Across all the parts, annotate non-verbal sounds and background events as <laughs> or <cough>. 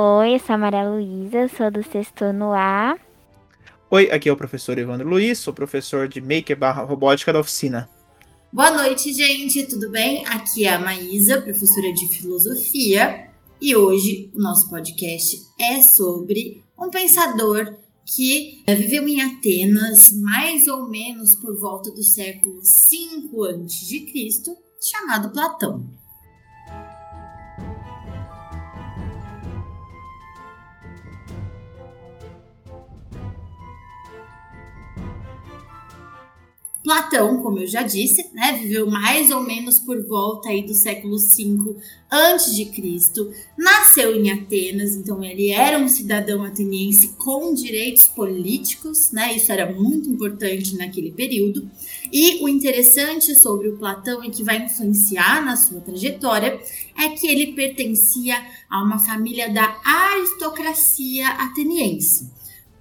Oi, eu sou a Maria Luísa, sou do sexto ano A. Oi, aqui é o professor Evandro Luiz, sou professor de Maker barra Robótica da oficina. Boa noite, gente, tudo bem? Aqui é a Maísa, professora de Filosofia, e hoje o nosso podcast é sobre um pensador que viveu em Atenas mais ou menos por volta do século 5 a.C., chamado Platão. Platão, como eu já disse, né, viveu mais ou menos por volta aí do século 5 antes de Cristo, nasceu em Atenas, então ele era um cidadão ateniense com direitos políticos, né? Isso era muito importante naquele período. E o interessante sobre o Platão e que vai influenciar na sua trajetória é que ele pertencia a uma família da aristocracia ateniense.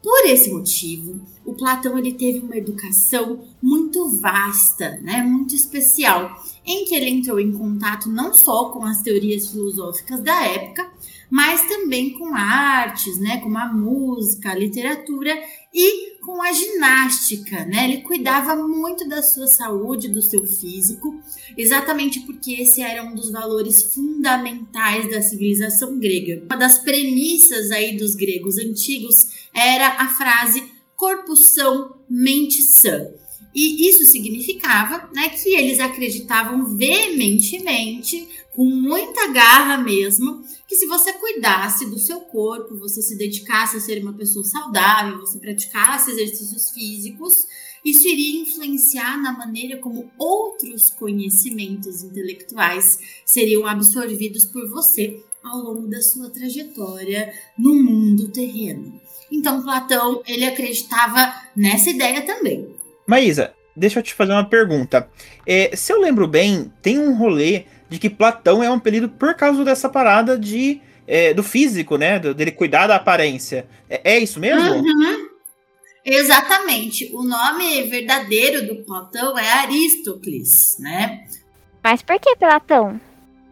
Por esse motivo, o Platão ele teve uma educação muito vasta, né, muito especial, em que ele entrou em contato não só com as teorias filosóficas da época, mas também com artes, né, como a música, a literatura e com a ginástica, né? Ele cuidava muito da sua saúde, do seu físico, exatamente porque esse era um dos valores fundamentais da civilização grega. Uma das premissas aí dos gregos antigos era a frase corpo são, mente sã. E isso significava né, que eles acreditavam veementemente, com muita garra mesmo, que se você cuidasse do seu corpo, você se dedicasse a ser uma pessoa saudável, você praticasse exercícios físicos, isso iria influenciar na maneira como outros conhecimentos intelectuais seriam absorvidos por você ao longo da sua trajetória no mundo terreno. Então Platão, ele acreditava nessa ideia também. Maísa, deixa eu te fazer uma pergunta. É, se eu lembro bem, tem um rolê de que Platão é um apelido por causa dessa parada de é, do físico, né? Do, dele cuidar da aparência. É, é isso mesmo? Uhum. Exatamente. O nome verdadeiro do Platão é Aristócles, né? Mas por que Platão?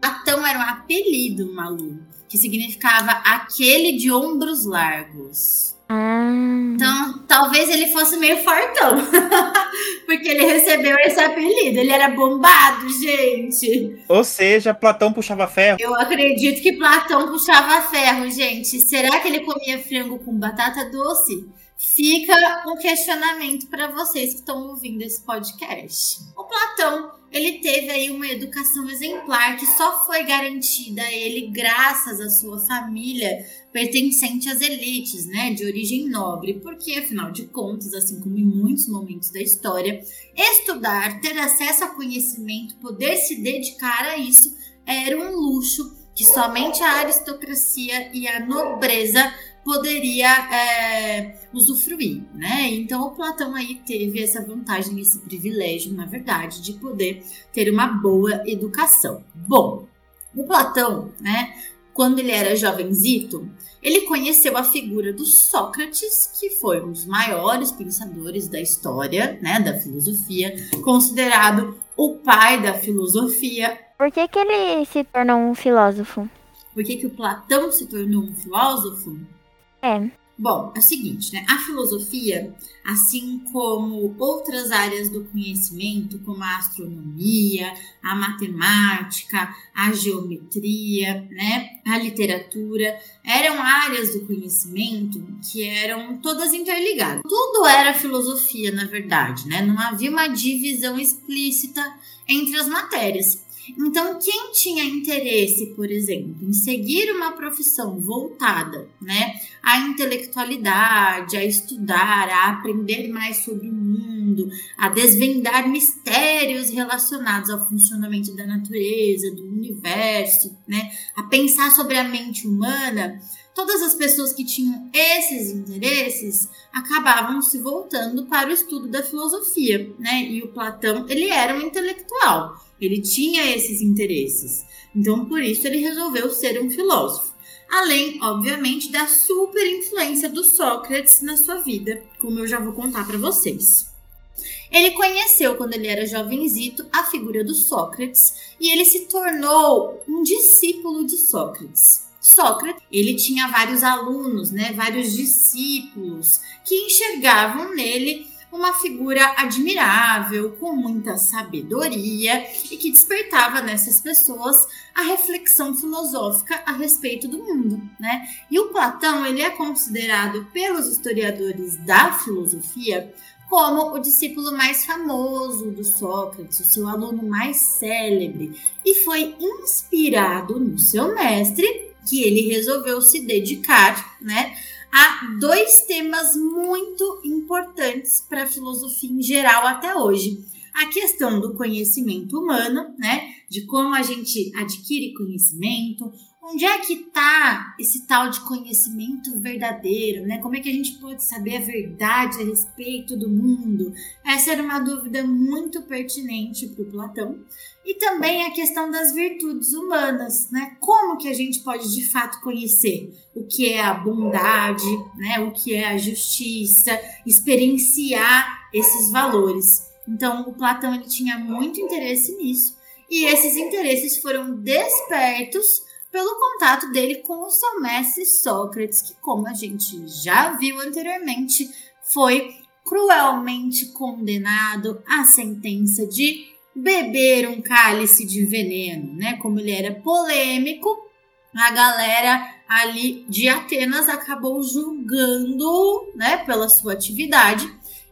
Platão era um apelido, Malu, que significava aquele de ombros largos. Ah. Então, talvez ele fosse meio fortão. <laughs> Porque ele recebeu esse apelido. Ele era bombado, gente. Ou seja, Platão puxava ferro. Eu acredito que Platão puxava ferro, gente. Será que ele comia frango com batata doce? Fica um questionamento para vocês que estão ouvindo esse podcast. O Platão, ele teve aí uma educação exemplar que só foi garantida a ele graças à sua família pertencente às elites, né, de origem nobre, porque afinal de contas, assim como em muitos momentos da história, estudar, ter acesso a conhecimento, poder se dedicar a isso era um luxo que somente a aristocracia e a nobreza poderia é, usufruir, né? Então o Platão aí teve essa vantagem, esse privilégio, na verdade, de poder ter uma boa educação. Bom, o Platão, né? Quando ele era jovenzito, ele conheceu a figura do Sócrates, que foi um dos maiores pensadores da história, né, da filosofia, considerado o pai da filosofia. Por que, que ele se tornou um filósofo? Por que, que o Platão se tornou um filósofo? É. Bom, é o seguinte, né? A filosofia, assim como outras áreas do conhecimento, como a astronomia, a matemática, a geometria, né, a literatura, eram áreas do conhecimento que eram todas interligadas. Tudo era filosofia, na verdade, né? Não havia uma divisão explícita entre as matérias. Então, quem tinha interesse, por exemplo, em seguir uma profissão voltada, né, à intelectualidade, a estudar, a aprender mais sobre o mundo, a desvendar mistérios relacionados ao funcionamento da natureza, do universo, né, a pensar sobre a mente humana, todas as pessoas que tinham esses interesses acabavam se voltando para o estudo da filosofia, né? E o Platão, ele era um intelectual, ele tinha esses interesses. Então, por isso ele resolveu ser um filósofo. Além, obviamente, da super influência do Sócrates na sua vida, como eu já vou contar para vocês. Ele conheceu, quando ele era jovenzito, a figura do Sócrates e ele se tornou um discípulo de Sócrates. Sócrates, ele tinha vários alunos, né, vários discípulos que enxergavam nele uma figura admirável, com muita sabedoria e que despertava nessas pessoas a reflexão filosófica a respeito do mundo, né? E o Platão, ele é considerado pelos historiadores da filosofia como o discípulo mais famoso do Sócrates, o seu aluno mais célebre, e foi inspirado no seu mestre que ele resolveu se dedicar, né, a dois temas muito importantes para a filosofia em geral até hoje. A questão do conhecimento humano, né? De como a gente adquire conhecimento, onde é que está esse tal de conhecimento verdadeiro, né? Como é que a gente pode saber a verdade a respeito do mundo? Essa era uma dúvida muito pertinente para o Platão. E também a questão das virtudes humanas, né? Como que a gente pode de fato conhecer o que é a bondade, né? O que é a justiça, experienciar esses valores. Então, o Platão ele tinha muito interesse nisso. E esses interesses foram despertos pelo contato dele com o seu mestre Sócrates, que, como a gente já viu anteriormente, foi cruelmente condenado à sentença de beber um cálice de veneno, né? Como ele era polêmico, a galera ali de Atenas acabou julgando, né, pela sua atividade,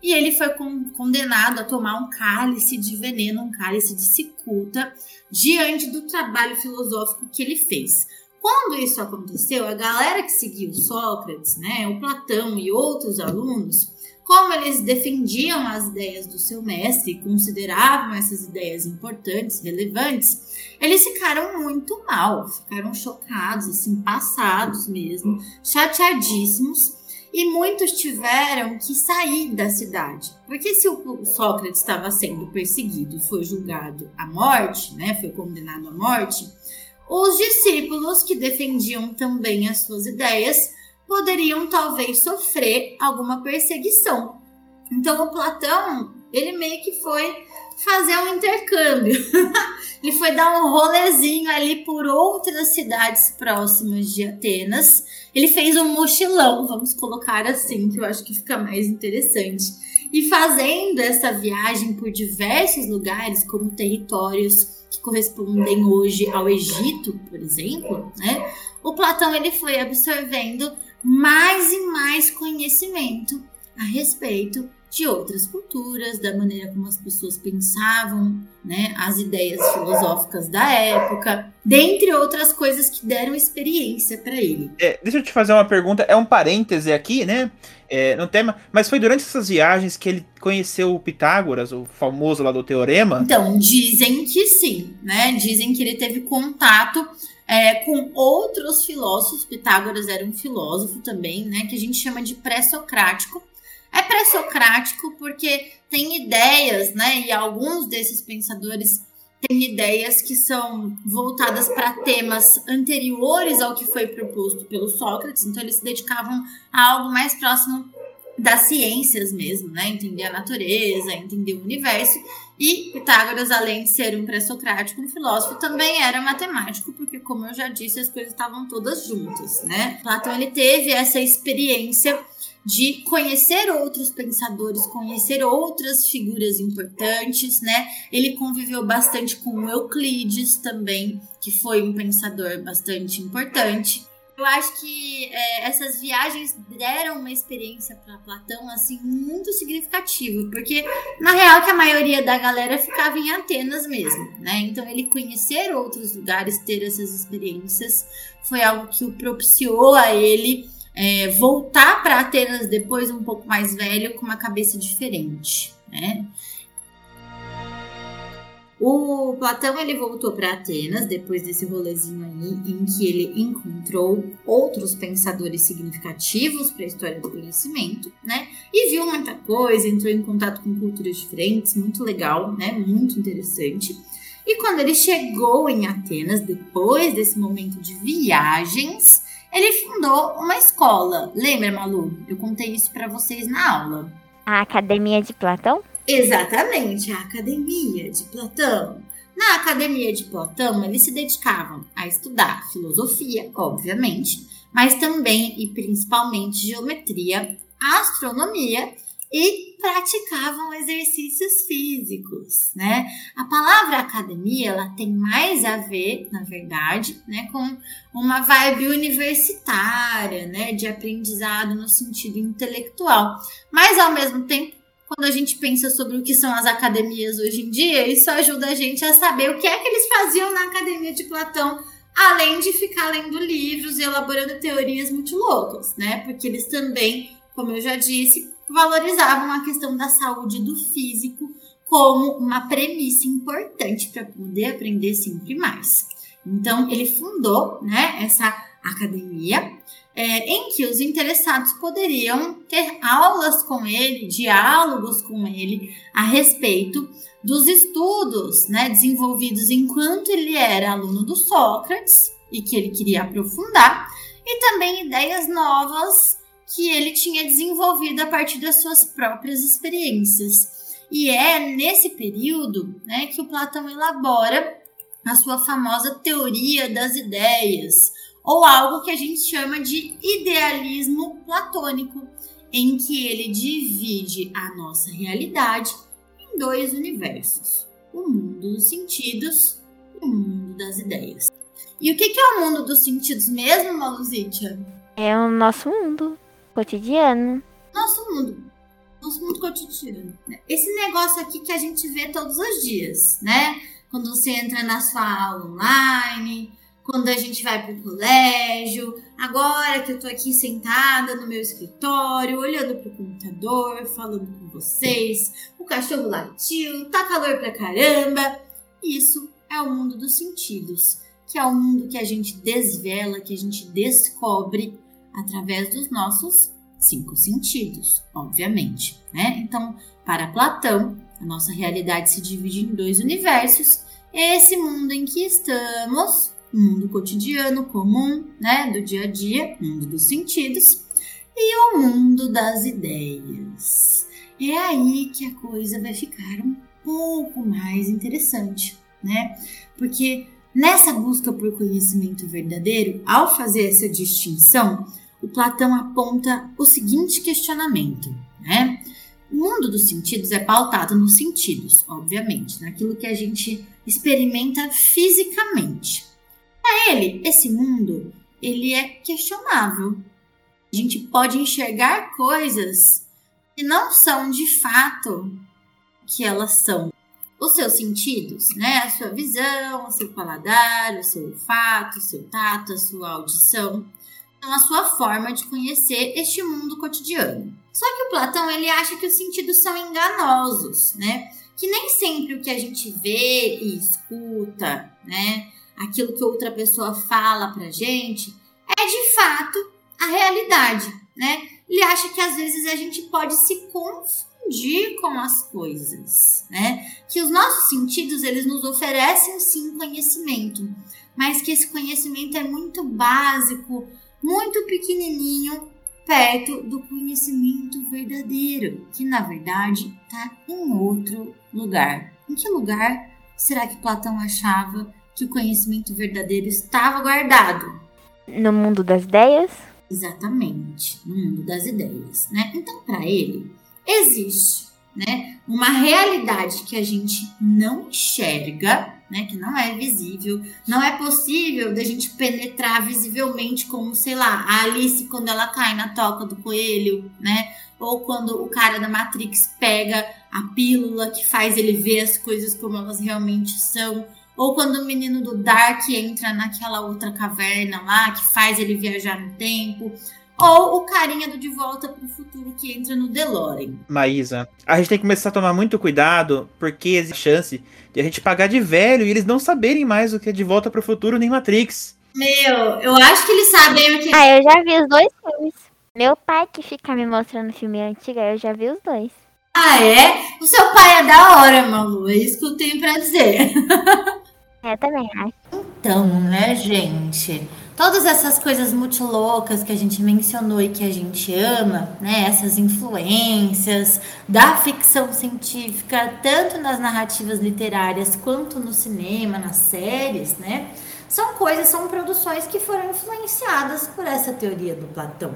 e ele foi condenado a tomar um cálice de veneno, um cálice de cicuta, diante do trabalho filosófico que ele fez. Quando isso aconteceu, a galera que seguiu Sócrates, né, o Platão e outros alunos, como eles defendiam as ideias do seu mestre e consideravam essas ideias importantes, relevantes, eles ficaram muito mal, ficaram chocados, assim, passados mesmo, chateadíssimos e muitos tiveram que sair da cidade. Porque se o Sócrates estava sendo perseguido e foi julgado à morte, né, foi condenado à morte, os discípulos que defendiam também as suas ideias poderiam talvez sofrer alguma perseguição. Então o Platão, ele meio que foi fazer um intercâmbio. ele <laughs> foi dar um rolezinho ali por outras cidades próximas de Atenas. Ele fez um mochilão, vamos colocar assim, que eu acho que fica mais interessante. E fazendo essa viagem por diversos lugares, como territórios que correspondem hoje ao Egito, por exemplo, né? O Platão ele foi absorvendo mais e mais conhecimento a respeito de outras culturas, da maneira como as pessoas pensavam, né, as ideias filosóficas da época, dentre outras coisas que deram experiência para ele. É, deixa eu te fazer uma pergunta, é um parêntese aqui, né, é, no tema, mas foi durante essas viagens que ele conheceu o Pitágoras, o famoso lá do teorema? Então, dizem que sim, né, dizem que ele teve contato é, com outros filósofos, Pitágoras era um filósofo também, né, que a gente chama de pré-socrático, é pré-socrático porque tem ideias, né? E alguns desses pensadores têm ideias que são voltadas para temas anteriores ao que foi proposto pelo Sócrates, então eles se dedicavam a algo mais próximo das ciências mesmo, né? Entender a natureza, entender o universo. E Pitágoras, além de ser um pré-socrático, um filósofo, também era matemático, porque, como eu já disse, as coisas estavam todas juntas, né? Platão ele teve essa experiência de conhecer outros pensadores, conhecer outras figuras importantes, né? Ele conviveu bastante com Euclides também, que foi um pensador bastante importante. Eu acho que é, essas viagens deram uma experiência para Platão assim muito significativa, porque na real que a maioria da galera ficava em Atenas mesmo, né? Então ele conhecer outros lugares, ter essas experiências, foi algo que o propiciou a ele é, voltar para Atenas depois um pouco mais velho com uma cabeça diferente, né? O Platão ele voltou para Atenas depois desse rolezinho aí em que ele encontrou outros pensadores significativos para a história do conhecimento, né? E viu muita coisa, entrou em contato com culturas diferentes, muito legal, né? Muito interessante. E quando ele chegou em Atenas, depois desse momento de viagens, ele fundou uma escola. Lembra, Malu? Eu contei isso para vocês na aula. A Academia de Platão? Exatamente, a Academia de Platão. Na academia de Platão, eles se dedicavam a estudar filosofia, obviamente, mas também e principalmente geometria, astronomia e praticavam exercícios físicos, né? A palavra academia, ela tem mais a ver, na verdade, né, com uma vibe universitária, né, de aprendizado no sentido intelectual. Mas ao mesmo tempo, quando a gente pensa sobre o que são as academias hoje em dia, isso ajuda a gente a saber o que é que eles faziam na academia de Platão, além de ficar lendo livros e elaborando teorias muito loucas, né? Porque eles também, como eu já disse, valorizavam a questão da saúde do físico como uma premissa importante para poder aprender sempre mais. Então, ele fundou né, essa academia é, em que os interessados poderiam ter aulas com ele, diálogos com ele a respeito dos estudos né, desenvolvidos enquanto ele era aluno do Sócrates e que ele queria aprofundar, e também ideias novas que ele tinha desenvolvido a partir das suas próprias experiências. E é nesse período né, que o Platão elabora a sua famosa teoria das ideias, ou algo que a gente chama de idealismo platônico, em que ele divide a nossa realidade em dois universos: o mundo dos sentidos e o mundo das ideias. E o que é o mundo dos sentidos mesmo, Maluzitia? É o nosso mundo cotidiano. Nosso mundo. Nosso mundo cotidiano. Esse negócio aqui que a gente vê todos os dias, né? Quando você entra na sua aula online, quando a gente vai para o colégio, agora que eu tô aqui sentada no meu escritório, olhando para o computador, falando com vocês, o cachorro latiu, tá calor pra caramba. Isso é o mundo dos sentidos, que é o mundo que a gente desvela, que a gente descobre através dos nossos cinco sentidos, obviamente, né? Então, para Platão, a nossa realidade se divide em dois universos. Esse mundo em que estamos, o mundo cotidiano comum, né, do dia a dia, mundo dos sentidos, e o mundo das ideias. É aí que a coisa vai ficar um pouco mais interessante, né? Porque nessa busca por conhecimento verdadeiro, ao fazer essa distinção, o Platão aponta o seguinte questionamento, né? O mundo dos sentidos é pautado nos sentidos, obviamente, naquilo que a gente experimenta fisicamente. Para ele, esse mundo, ele é questionável. A gente pode enxergar coisas que não são de fato que elas são. Os seus sentidos, né? A sua visão, o seu paladar, o seu olfato, o seu tato, a sua audição a sua forma de conhecer este mundo cotidiano. Só que o Platão ele acha que os sentidos são enganosos, né? Que nem sempre o que a gente vê e escuta, né? Aquilo que outra pessoa fala pra gente é de fato a realidade, né? Ele acha que às vezes a gente pode se confundir com as coisas, né? Que os nossos sentidos eles nos oferecem sim conhecimento, mas que esse conhecimento é muito básico, muito pequenininho perto do conhecimento verdadeiro, que na verdade está em outro lugar. Em que lugar será que Platão achava que o conhecimento verdadeiro estava guardado? No mundo das ideias? Exatamente, no mundo das ideias, né? Então, para ele, existe, né, uma realidade que a gente não enxerga né, que não é visível, não é possível da gente penetrar visivelmente como, sei lá, a Alice quando ela cai na toca do coelho, né? Ou quando o cara da Matrix pega a pílula que faz ele ver as coisas como elas realmente são, ou quando o menino do Dark entra naquela outra caverna lá que faz ele viajar no tempo, ou o carinha do De Volta para o Futuro que entra no DeLorean. Maísa, a gente tem que começar a tomar muito cuidado, porque existe chance de a gente pagar de velho e eles não saberem mais o que é De Volta para o Futuro nem Matrix. Meu, eu acho que eles sabem o que Ah, eu já vi os dois filmes. Meu pai que fica me mostrando filme antigo, eu já vi os dois. Ah, é? O seu pai é da hora, Malu. É isso que eu tenho pra dizer. <laughs> É, também acho. Então, né, gente? Todas essas coisas muito loucas que a gente mencionou e que a gente ama, né? Essas influências da ficção científica, tanto nas narrativas literárias quanto no cinema, nas séries, né? São coisas, são produções que foram influenciadas por essa teoria do Platão.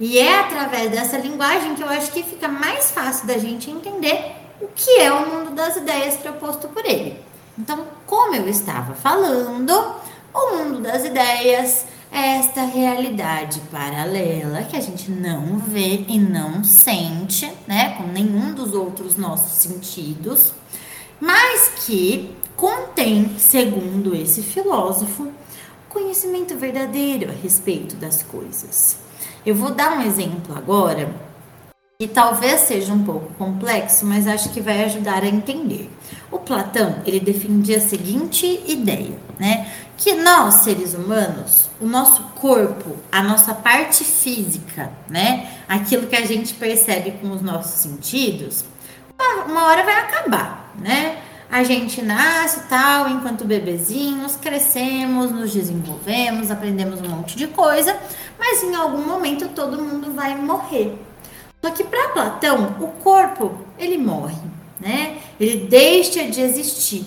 E é através dessa linguagem que eu acho que fica mais fácil da gente entender o que é o mundo das ideias proposto por ele. Então, como eu estava falando, o mundo das ideias esta realidade paralela que a gente não vê e não sente, né, com nenhum dos outros nossos sentidos, mas que contém, segundo esse filósofo, conhecimento verdadeiro a respeito das coisas. Eu vou dar um exemplo agora que talvez seja um pouco complexo, mas acho que vai ajudar a entender. O Platão, ele defendia a seguinte ideia, né? Que nós, seres humanos, o nosso corpo, a nossa parte física, né? Aquilo que a gente percebe com os nossos sentidos, uma hora vai acabar, né? A gente nasce tal, enquanto bebezinhos, crescemos, nos desenvolvemos, aprendemos um monte de coisa, mas em algum momento todo mundo vai morrer. Só que para Platão, o corpo, ele morre, né? Ele deixa de existir.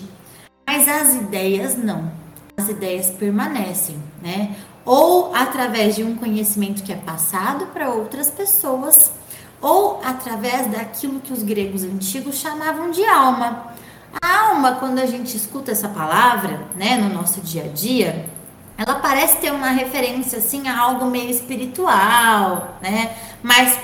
Mas as ideias não. As ideias permanecem, né? Ou através de um conhecimento que é passado para outras pessoas, ou através daquilo que os gregos antigos chamavam de alma. A alma, quando a gente escuta essa palavra, né, no nosso dia a dia, ela parece ter uma referência assim a algo meio espiritual, né? Mas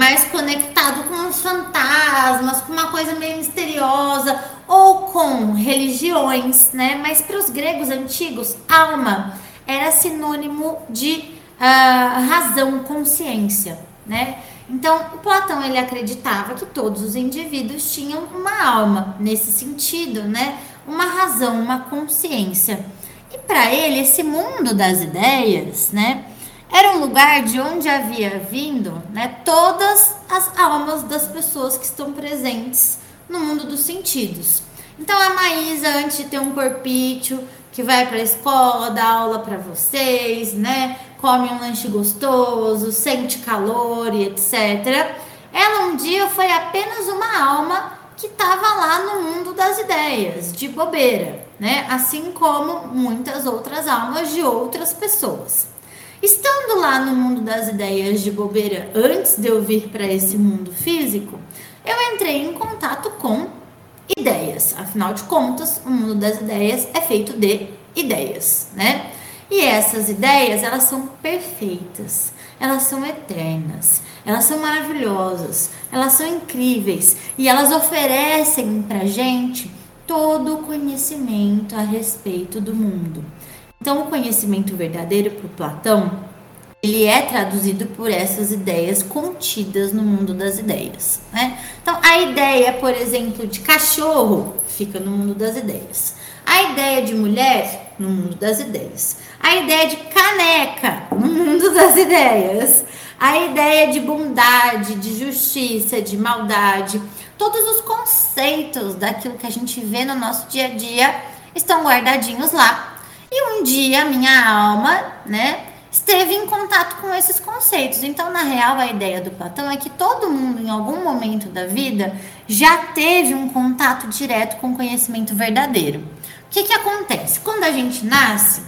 mais conectado com os fantasmas, com uma coisa meio misteriosa, ou com religiões, né? Mas para os gregos antigos, alma era sinônimo de uh, razão, consciência, né? Então, Platão ele acreditava que todos os indivíduos tinham uma alma nesse sentido, né? Uma razão, uma consciência. E para ele, esse mundo das ideias, né? Era um lugar de onde havia vindo né, todas as almas das pessoas que estão presentes no mundo dos sentidos. Então a Maísa, antes de ter um corpício, que vai para a escola, dá aula para vocês, né? Come um lanche gostoso, sente calor e etc. Ela um dia foi apenas uma alma que estava lá no mundo das ideias, de bobeira, né? Assim como muitas outras almas de outras pessoas. Estando lá no mundo das ideias de bobeira, antes de eu vir para esse mundo físico, eu entrei em contato com ideias. Afinal de contas, o mundo das ideias é feito de ideias, né? E essas ideias, elas são perfeitas, elas são eternas, elas são maravilhosas, elas são incríveis e elas oferecem para gente todo o conhecimento a respeito do mundo. Então, o conhecimento verdadeiro para Platão, ele é traduzido por essas ideias contidas no mundo das ideias, né? Então, a ideia, por exemplo, de cachorro fica no mundo das ideias. A ideia de mulher no mundo das ideias. A ideia de caneca no mundo <laughs> das ideias. A ideia de bondade, de justiça, de maldade, todos os conceitos daquilo que a gente vê no nosso dia a dia estão guardadinhos lá e um dia minha alma, né, esteve em contato com esses conceitos. Então, na real, a ideia do Platão é que todo mundo, em algum momento da vida, já teve um contato direto com o conhecimento verdadeiro. O que, que acontece? Quando a gente nasce,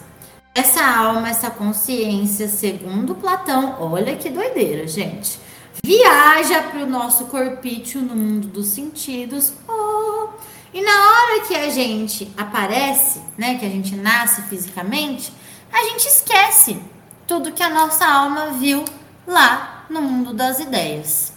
essa alma, essa consciência, segundo Platão, olha que doideira, gente, viaja para o nosso corpício no mundo dos sentidos. Oh, e na hora que a gente aparece, né, que a gente nasce fisicamente, a gente esquece tudo que a nossa alma viu lá no mundo das ideias.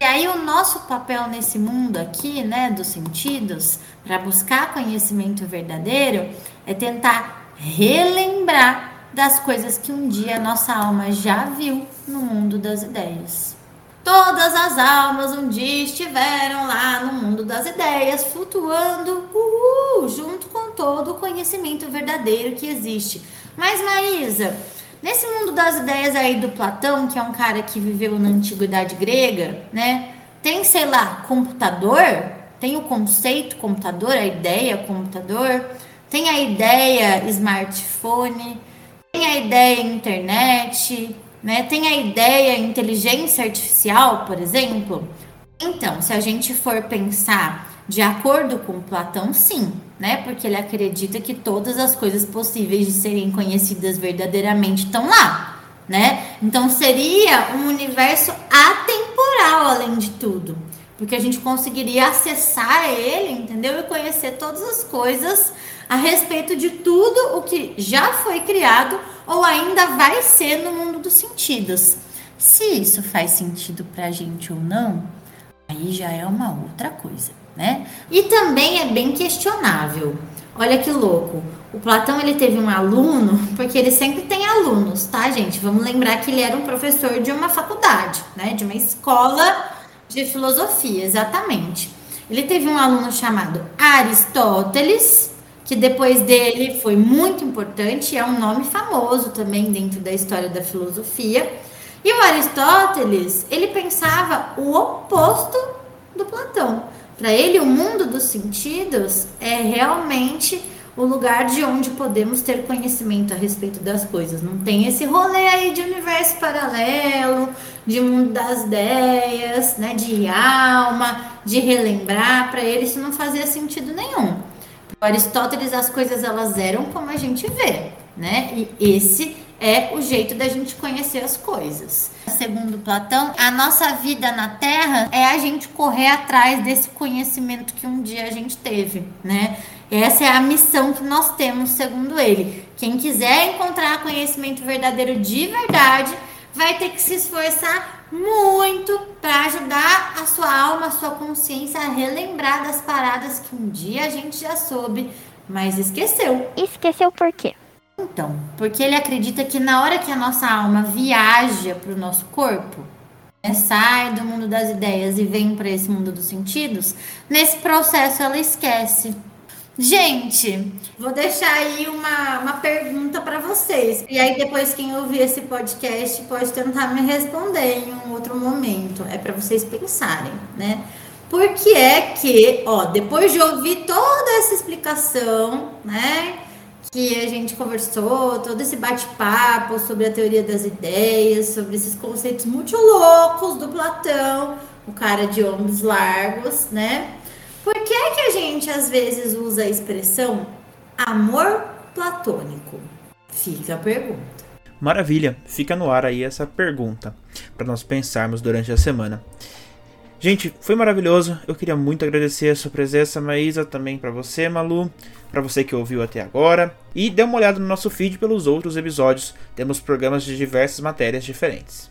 E aí o nosso papel nesse mundo aqui, né, dos sentidos, para buscar conhecimento verdadeiro, é tentar relembrar das coisas que um dia a nossa alma já viu no mundo das ideias. Todas as almas um dia estiveram lá no mundo das ideias, flutuando uhul, junto com todo o conhecimento verdadeiro que existe. Mas, Maísa, nesse mundo das ideias aí do Platão, que é um cara que viveu na antiguidade grega, né? Tem, sei lá, computador? Tem o conceito computador, a ideia computador? Tem a ideia smartphone? Tem a ideia internet, né? Tem a ideia inteligência artificial, por exemplo. Então, se a gente for pensar de acordo com Platão, sim, né? Porque ele acredita que todas as coisas possíveis de serem conhecidas verdadeiramente estão lá, né? Então seria um universo atemporal além de tudo, porque a gente conseguiria acessar ele, entendeu? E conhecer todas as coisas a respeito de tudo o que já foi criado ou ainda vai ser no mundo dos sentidos. Se isso faz sentido pra gente ou não, aí já é uma outra coisa né? E também é bem questionável. Olha que louco. O Platão ele teve um aluno, <laughs> porque ele sempre tem alunos, tá, gente? Vamos lembrar que ele era um professor de uma faculdade, né? De uma escola de filosofia, exatamente. Ele teve um aluno chamado Aristóteles, que depois dele foi muito importante, é um nome famoso também dentro da história da filosofia. E o Aristóteles, ele pensava o oposto do Platão. Para ele, o mundo dos sentidos é realmente o lugar de onde podemos ter conhecimento a respeito das coisas. Não tem esse rolê aí de universo paralelo, de mundo das ideias, né, de alma, de relembrar. Para ele isso não fazia sentido nenhum. Aristóteles as coisas elas eram como a gente vê, né? E esse é o jeito da gente conhecer as coisas. Segundo Platão, a nossa vida na Terra é a gente correr atrás desse conhecimento que um dia a gente teve, né? Essa é a missão que nós temos, segundo ele. Quem quiser encontrar conhecimento verdadeiro de verdade, vai ter que se esforçar muito para ajudar a sua alma, a sua consciência a relembrar das paradas que um dia a gente já soube, mas esqueceu. Esqueceu por quê? Então, porque ele acredita que na hora que a nossa alma viaja para o nosso corpo, né, sai do mundo das ideias e vem para esse mundo dos sentidos, nesse processo ela esquece. Gente, vou deixar aí uma, uma pergunta para vocês. E aí, depois, quem ouvir esse podcast pode tentar me responder em um outro momento. É para vocês pensarem, né? Por que é que, ó, depois de ouvir toda essa explicação, né? que a gente conversou, todo esse bate-papo sobre a teoria das ideias, sobre esses conceitos muito loucos do Platão, o cara de ombros largos, né? Por que é que a gente às vezes usa a expressão amor platônico? Fica a pergunta. Maravilha, fica no ar aí essa pergunta para nós pensarmos durante a semana. Gente, foi maravilhoso. Eu queria muito agradecer a sua presença, Maísa, também para você, Malu, para você que ouviu até agora. E dê uma olhada no nosso feed pelos outros episódios. Temos programas de diversas matérias diferentes.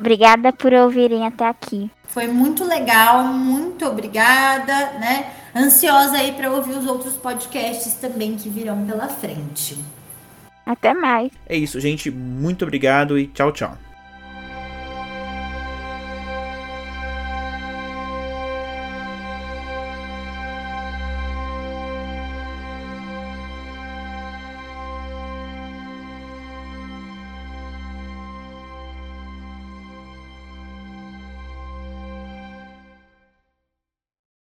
Obrigada por ouvirem até aqui. Foi muito legal, muito obrigada, né? Ansiosa aí para ouvir os outros podcasts também que virão pela frente. Até mais. É isso, gente. Muito obrigado e tchau, tchau.